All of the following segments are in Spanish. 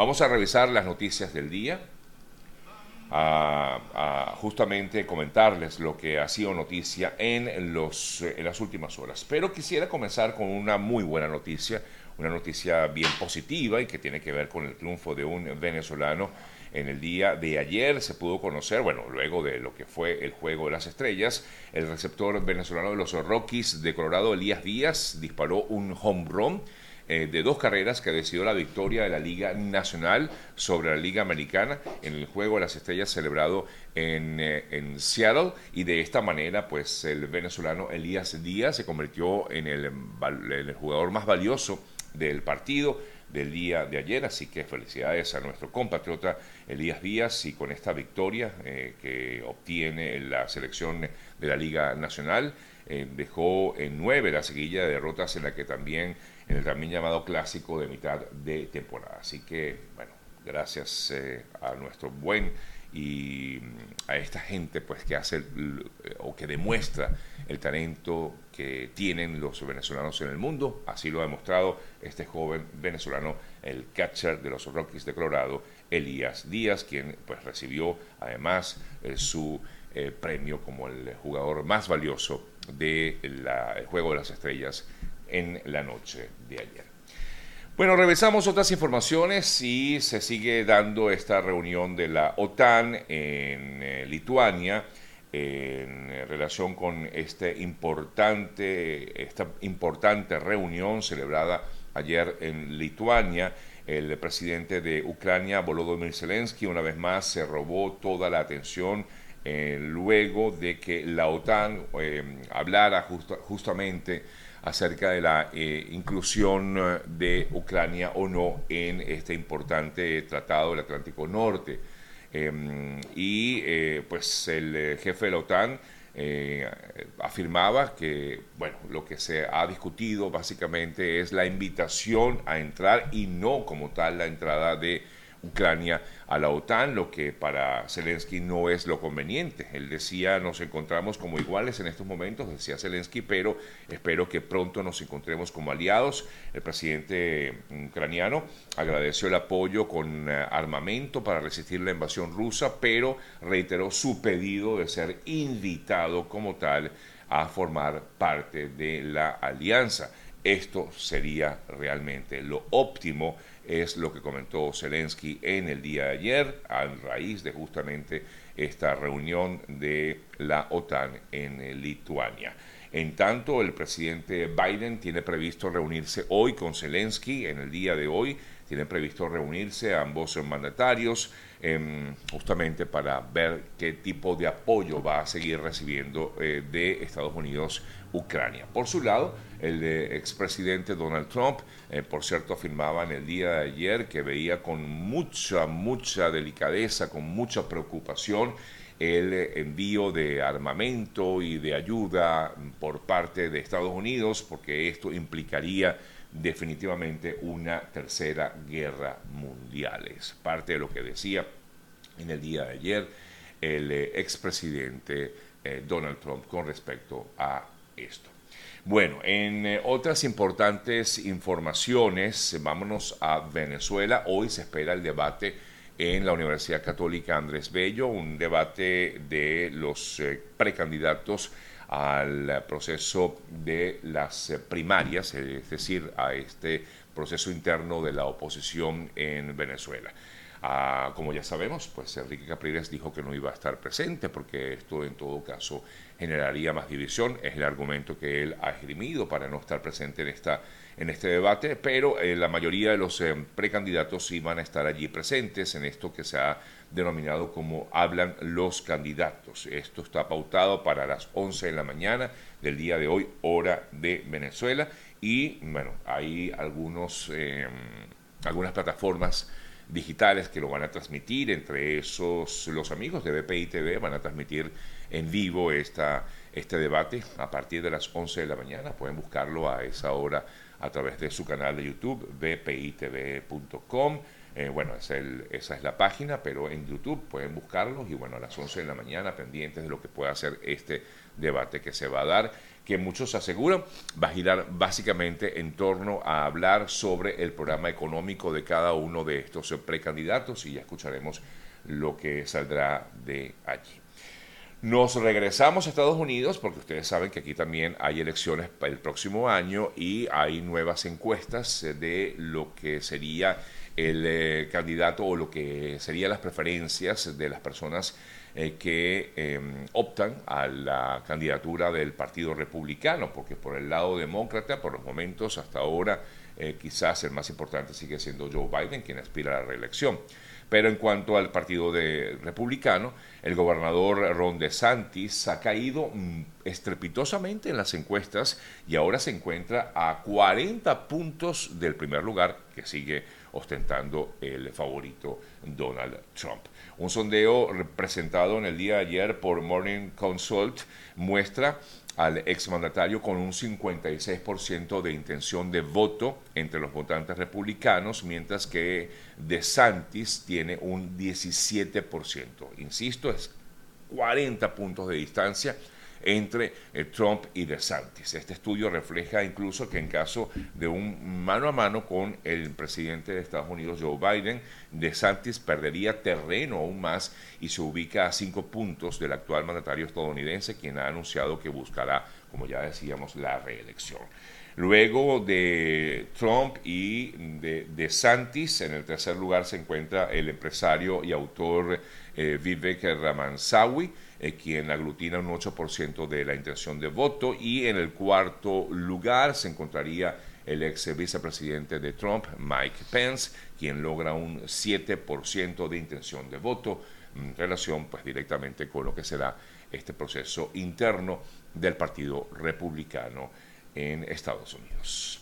Vamos a revisar las noticias del día, a, justamente comentarles lo que ha sido noticia en, los, en las últimas horas. Pero quisiera comenzar con una muy buena noticia, una noticia bien positiva y que tiene que ver con el triunfo de un venezolano en el día de ayer se pudo conocer, bueno, luego de lo que fue el Juego de las Estrellas, el receptor venezolano de los Rockies de Colorado, Elías Díaz, disparó un home run eh, de dos carreras que decidió la victoria de la Liga Nacional sobre la Liga Americana en el Juego de las Estrellas celebrado en, eh, en Seattle. Y de esta manera pues el venezolano Elías Díaz se convirtió en el, jugador más valioso del partido del día de ayer, así que felicidades a nuestro compatriota Elías Díaz y con esta victoria eh, que obtiene la selección de la Liga Nacional, dejó en nueve la seguilla de derrotas en la que también, en el también llamado clásico de mitad de temporada. Así que, bueno, gracias eh, a nuestro buen y mm, a esta gente pues que hace o que demuestra el talento que tienen los venezolanos en el mundo. Así lo ha demostrado este joven venezolano, el catcher de los Rockies de Colorado, Elías Díaz, quien pues recibió además eh, su eh, premio como el jugador más valioso del Juego de las Estrellas en la noche de ayer. Bueno, revisamos otras informaciones y se sigue dando esta reunión de la OTAN en eh, Lituania en relación con este importante, esta importante reunión celebrada ayer en Lituania. El presidente de Ucrania, Volodymyr Zelensky, una vez más se robó toda la atención eh, luego de que la OTAN eh, hablara justamente acerca de la eh, inclusión eh, de Ucrania o no en este importante tratado del Atlántico Norte. Em, y eh, pues el jefe de la OTAN afirmaba que, bueno, lo que se ha discutido básicamente es la invitación a entrar y no como tal la entrada de Ucrania a la OTAN, lo que para Zelensky no es lo conveniente. Él decía, nos encontramos como iguales en estos momentos, decía Zelensky, pero espero que pronto nos encontremos como aliados. El presidente ucraniano agradeció el apoyo con eh, armamento para resistir la invasión rusa, pero reiteró su pedido de ser invitado como tal a formar parte de la alianza. Esto sería realmente lo óptimo es lo que comentó Zelensky en el día de ayer, a raíz de justamente esta reunión de la OTAN en Lituania. En tanto, el presidente Biden tiene previsto reunirse hoy con Zelensky, en el día de hoy, tienen previsto reunirse ambos mandatarios em, justamente para ver qué tipo de apoyo va a seguir recibiendo eh, de Estados Unidos Ucrania. Por su lado, el expresidente Donald Trump, eh, por cierto, afirmaba en el día de ayer que veía con mucha, mucha delicadeza, con mucha preocupación, el envío de armamento y de ayuda por parte de Estados Unidos, porque esto implicaría definitivamente una tercera guerra mundial. Es parte de lo que decía en el día de ayer el eh, expresidente eh, Donald Trump con respecto a esto. Bueno, en eh, otras importantes informaciones, vámonos a Venezuela. Hoy se espera el debate en la Universidad Católica Andrés Bello, un debate de los eh, precandidatos al proceso de las primarias, es decir, a este proceso interno de la oposición en Venezuela. Ah, como ya sabemos, pues Enrique Capriles dijo que no iba a estar presente porque esto en todo caso generaría más división. Es el argumento que él ha esgrimido para no estar presente en, esta, en este debate, pero eh, la mayoría de los eh, precandidatos sí van a estar allí presentes en esto que se ha denominado como hablan los candidatos. Esto está pautado para las 11 de la mañana del día de hoy, hora de Venezuela, y bueno, hay algunos, eh, algunas plataformas digitales que lo van a transmitir, entre esos los amigos de BPI TV van a transmitir en vivo esta, este debate a partir de las 11 de la mañana, pueden buscarlo a esa hora a través de su canal de YouTube, bpitv.com. Eh, bueno, esa es la página, pero en YouTube pueden buscarlos y bueno, a las 11 de la mañana pendientes de lo que pueda ser este debate que se va a dar, que muchos aseguran va a girar básicamente en torno a hablar sobre el programa económico de cada uno de estos precandidatos y ya escucharemos lo que saldrá de allí. Nos regresamos a Estados Unidos porque ustedes saben que aquí también hay elecciones el próximo año y hay nuevas encuestas de lo que sería el eh, candidato o lo que serían las preferencias de las personas eh, que em, optan a la candidatura del Partido Republicano, porque por el lado demócrata, por los momentos hasta ahora, eh, quizás el más importante sigue siendo Joe Biden, quien aspira a la reelección. Pero en cuanto al Partido de Republicano, el gobernador Ron DeSantis ha caído mm, estrepitosamente en las encuestas y ahora se encuentra a 40 puntos del primer lugar que sigue ostentando el favorito Donald Trump. Un sondeo presentado en el día de ayer por Morning Consult muestra al exmandatario con un 56% de intención de voto entre los votantes republicanos, mientras que DeSantis tiene un 17%. Insisto, es 40 puntos de distancia entre eh, Trump y DeSantis. Este estudio refleja incluso que en caso de un mano a mano con el presidente de Estados Unidos, Joe Biden, DeSantis perdería terreno aún más y se ubica a cinco puntos del actual mandatario estadounidense, quien ha anunciado que buscará, como ya decíamos, la reelección. Luego de Trump y de DeSantis, en el tercer lugar se encuentra el empresario y autor eh, Vivek Ramansawi, eh, quien aglutina un 8% de la intención de voto, y en el cuarto lugar se encontraría el ex vicepresidente de Trump, Mike Pence, quien logra un 7% de intención de voto en relación pues directamente con lo que será este proceso interno del Partido Republicano en Estados Unidos.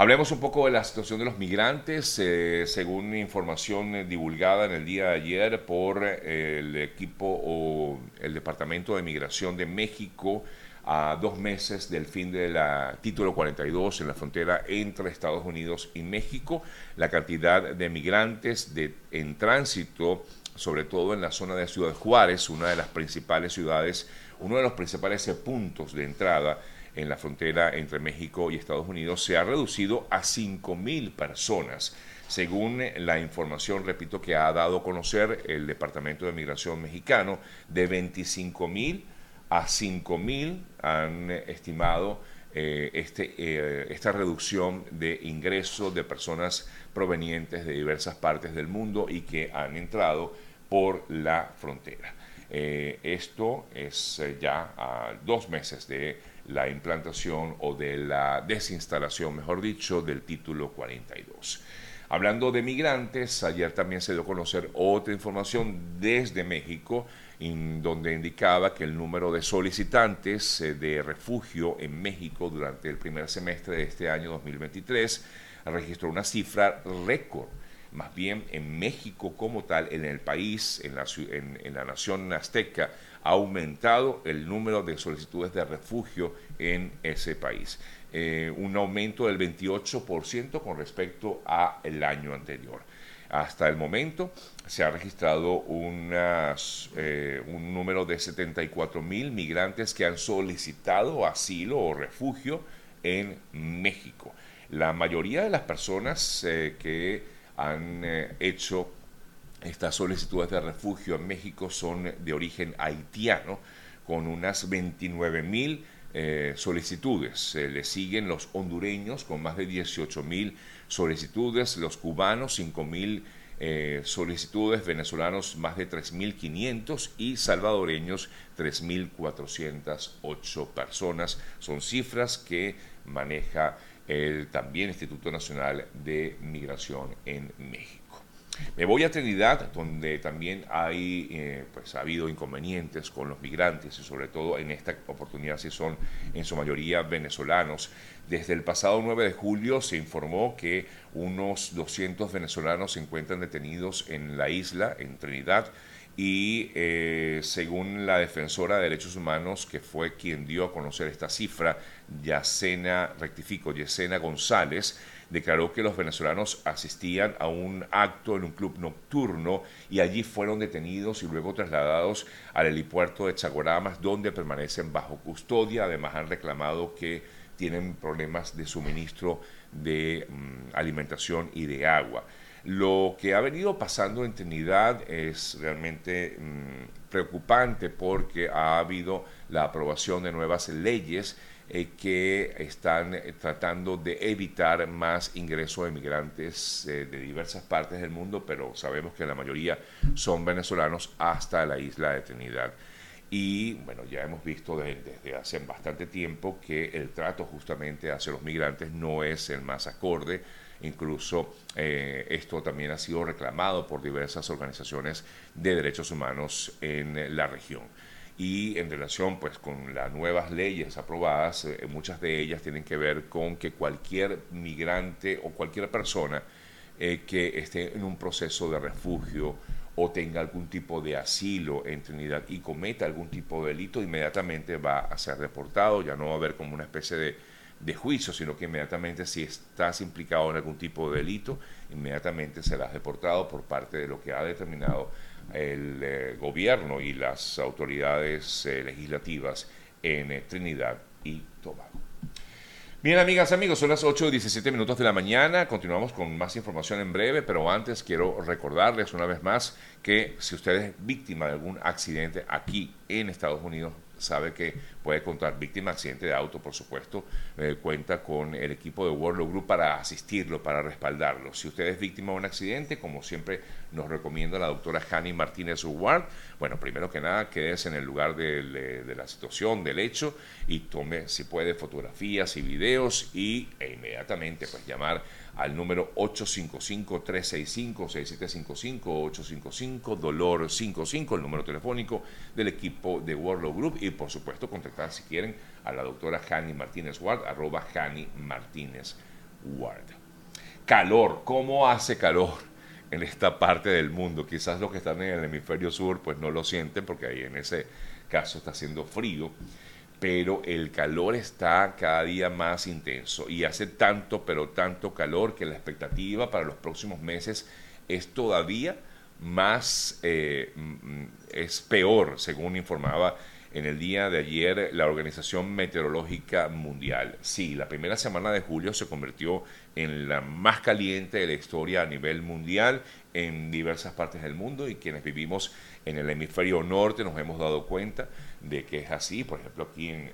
Hablemos un poco de la situación de los migrantes. Eh, según información eh, divulgada en el día de ayer por eh, el equipo o el Departamento de Migración de México, a dos meses del fin del título 42 en la frontera entre Estados Unidos y México, la cantidad de migrantes de, en tránsito, sobre todo en la zona de Ciudad Juárez, una de las principales ciudades, uno de los principales puntos de entrada en la frontera entre México y Estados Unidos se ha reducido a 5.000 personas. Según la información, repito, que ha dado a conocer el Departamento de Migración mexicano, de 25.000 a 5.000 han estimado eh, este, eh, esta reducción de ingresos de personas provenientes de diversas partes del mundo y que han entrado por la frontera. Eh, esto es ya a dos meses de la implantación o de la desinstalación, mejor dicho, del título 42. Hablando de migrantes, ayer también se dio a conocer otra información desde México, en donde indicaba que el número de solicitantes eh, de refugio en México durante el primer semestre de este año 2023 registró una cifra récord. Más bien en México como tal, en el país, en la, en la nación azteca, ha aumentado el número de solicitudes de refugio en ese país. Eh, un aumento del 28% con respecto al año anterior. Hasta el momento se ha registrado unas, eh, un número de 74 mil migrantes que han solicitado asilo o refugio en México. La mayoría de las personas eh, que han hecho estas solicitudes de refugio en México son de origen haitiano, con unas 29 mil eh, solicitudes. le siguen los hondureños con más de 18 mil solicitudes, los cubanos 5 mil eh, solicitudes, venezolanos más de 3.500 y salvadoreños 3.408 personas. Son cifras que maneja el también Instituto Nacional de Migración en México. Me voy a Trinidad, donde también hay, eh, pues ha habido inconvenientes con los migrantes y sobre todo en esta oportunidad si son en su mayoría venezolanos. Desde el pasado 9 de julio se informó que unos 200 venezolanos se encuentran detenidos en la isla, en Trinidad, y eh, según la defensora de derechos humanos, que fue quien dio a conocer esta cifra, Yacena, rectifico, Yesena González, declaró que los venezolanos asistían a un acto en un club nocturno y allí fueron detenidos y luego trasladados al helipuerto de Chagoramas, donde permanecen bajo custodia. Además, han reclamado que tienen problemas de suministro de mm, alimentación y de agua. Lo que ha venido pasando en Trinidad es realmente mm, preocupante porque ha habido la aprobación de nuevas leyes eh, que están eh, tratando de evitar más ingreso de migrantes eh, de diversas partes del mundo, pero sabemos que la mayoría son venezolanos hasta la isla de Trinidad. Y bueno, ya hemos visto desde hace bastante tiempo que el trato justamente hacia los migrantes no es el más acorde. Incluso esto también ha sido reclamado por diversas organizaciones de derechos humanos en la región y en relación pues con las nuevas leyes aprobadas, eh, muchas de ellas tienen que ver con que cualquier migrante o cualquier persona eh, que esté en un proceso de refugio o tenga algún tipo de asilo en Trinidad y cometa algún tipo de delito, inmediatamente va a ser deportado, ya no va a haber como una especie de, de juicio, sino que inmediatamente si estás implicado en algún tipo de delito, inmediatamente serás deportado por parte de lo que ha determinado el eh, gobierno y las autoridades eh, legislativas en eh, Trinidad y Tobago. Bien, amigas, amigos, son las 8 y 17 minutos de la mañana. Continuamos con más información en breve, pero antes quiero recordarles una vez más que si usted es víctima de algún accidente aquí en Estados Unidos, sabe que puede contar víctima de accidente de auto, por supuesto, cuenta con el equipo de World Group para asistirlo, para respaldarlo. Si usted es víctima de un accidente, como siempre nos recomienda la doctora Hani Martínez Ward, bueno, primero que nada, quédese en el lugar de, la situación, del hecho, y tome, si puede, fotografías y videos y e inmediatamente pues llamar al número 855-365-6755, 855-DOLOR55, el número telefónico del equipo de World Group y por supuesto contactar si quieren a la doctora Jani Martínez Ward, arroba Jani Martínez Ward. Calor, ¿cómo hace calor en esta parte del mundo? Quizás los que están en el hemisferio sur pues no lo sienten porque ahí en ese caso está haciendo frío pero el calor está cada día más intenso y hace tanto, pero tanto calor que la expectativa para los próximos meses es todavía más, eh, mm, es peor, según informaba en el día de ayer la Organización Meteorológica Mundial. Sí, la primera semana de julio se convirtió en la más caliente de la historia a nivel mundial en diversas partes del mundo y quienes vivimos en el hemisferio norte nos hemos dado cuenta de que es así. Por ejemplo, aquí en,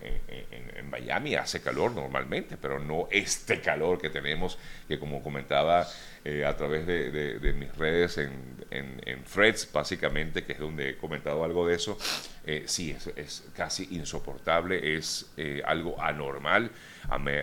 Miami hace calor normalmente, pero no este calor que tenemos, que como comentaba eh, a través de, mis redes en, en, Freds, básicamente, que es donde he comentado algo de eso, eh, sí, es, es, casi insoportable, es eh, algo anormal.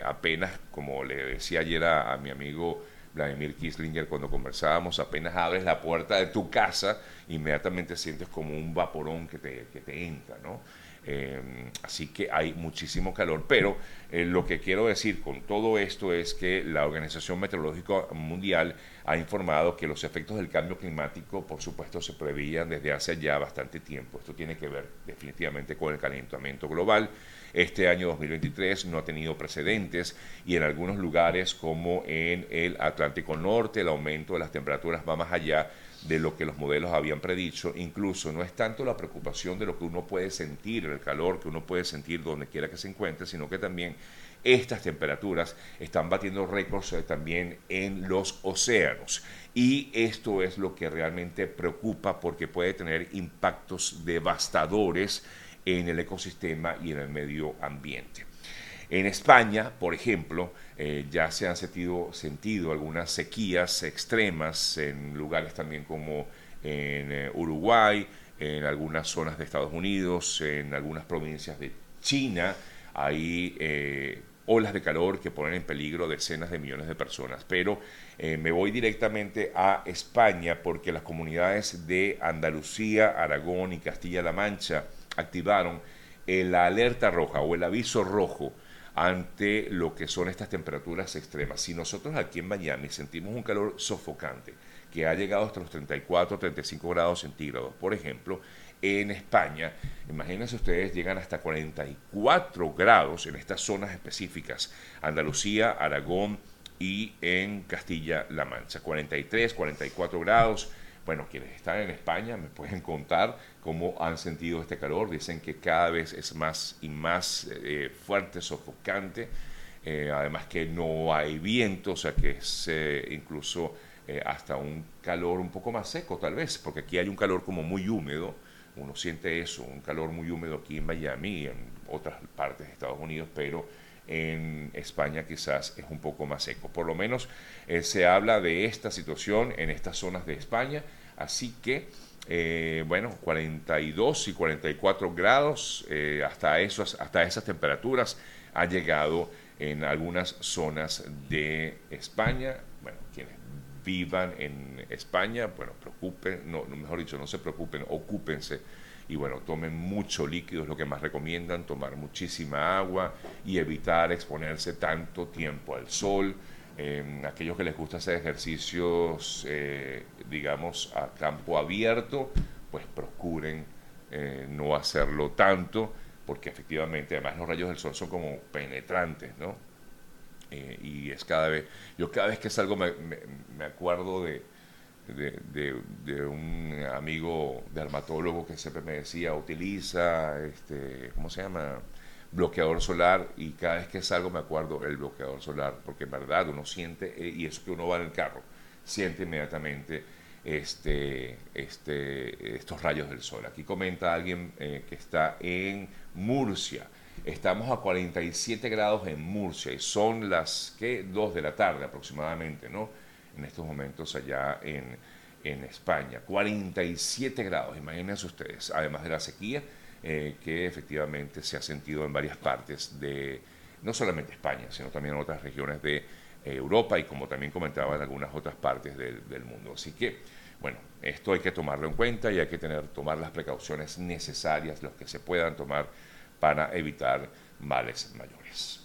apenas, como le decía ayer a, a mi amigo, Vladimir Kislinger, cuando conversábamos, apenas abres la puerta de tu casa, inmediatamente sientes como un vaporón que te, que te entra, ¿no? Em, así que hay muchísimo calor. Pero eh, lo que quiero decir con todo esto es que la Organización Meteorológica Mundial ha informado que los efectos del cambio climático, por supuesto, se preveían desde hace ya bastante tiempo. Esto tiene que ver definitivamente con el calentamiento global. Este año 2023 no ha tenido precedentes y en algunos lugares como en el Atlántico Norte el aumento de las temperaturas va más allá de lo que los modelos habían predicho. Incluso no es tanto la preocupación de lo que uno puede sentir, el calor que uno puede sentir donde quiera que se encuentre, sino que también estas temperaturas están batiendo récords eh, también en los océanos. Y esto es lo que realmente preocupa porque puede tener impactos devastadores en el ecosistema y en el medio ambiente. En España, por ejemplo, eh, ya se han sentido, sentido, algunas sequías extremas en lugares también como en eh, Uruguay, en algunas zonas de Estados Unidos, en algunas provincias de China. Hay eh, olas de calor que ponen en peligro decenas de millones de personas. Pero me voy directamente a España porque las comunidades de Andalucía, Aragón y Castilla-La Mancha activaron la alerta roja o el aviso rojo ante lo que son estas temperaturas extremas. Si nosotros aquí en Miami sentimos un calor sofocante, que ha llegado hasta los 34, 35 grados centígrados, por ejemplo, en España, imagínense ustedes, llegan hasta 44 grados en estas zonas específicas, Andalucía, Aragón y en Castilla-La Mancha. 43, 44 grados. Bueno, quienes están en España me pueden contar cómo han sentido este calor. Dicen que cada vez es más y más eh, fuerte, sofocante. Eh, además que no hay viento, o sea que es eh, incluso hasta un calor un poco más seco tal vez, porque aquí hay un calor como muy húmedo. Uno siente eso, un calor muy húmedo aquí en Miami y en otras partes de Estados Unidos, pero en España quizás es un poco más seco. Por lo menos eh, se habla de esta situación en estas zonas de España, así que eh, bueno, 42 y 44 grados, eh, hasta, esos, hasta esas temperaturas ha llegado en algunas zonas de España. Bueno, quienes vivan en España, bueno, preocupen, no, mejor dicho, no se preocupen, ocúpense y bueno, tomen mucho líquido, es lo que más recomiendan, tomar muchísima agua y evitar exponerse tanto tiempo al sol. Aquellos que les gusta hacer ejercicios, eh, digamos, a campo abierto, pues procuren eh, no hacerlo tanto, porque efectivamente, además los rayos del sol son como penetrantes, ¿no? Eh, y es cada vez, yo cada vez que salgo me acuerdo de, de, un amigo dermatólogo que siempre me decía, utiliza, este, ¿cómo se llama? bloqueador solar y cada vez que salgo me acuerdo el bloqueador solar, porque en verdad uno siente, eh, y eso que uno va en el carro, siente inmediatamente este, este, estos rayos del sol. Aquí comenta alguien eh, que está en Murcia. Estamos a 47 grados en Murcia y son las que 2 de la tarde aproximadamente, ¿no? En estos momentos allá en, en España. 47 grados, imagínense ustedes, además de la sequía eh, que efectivamente se ha sentido en varias partes de, no solamente España, sino también en otras regiones de eh, Europa y como también comentaba en algunas otras partes del, mundo. Así que, bueno, esto hay que tomarlo en cuenta y hay que tener, tomar las precauciones necesarias, los que se puedan tomar para evitar males mayores.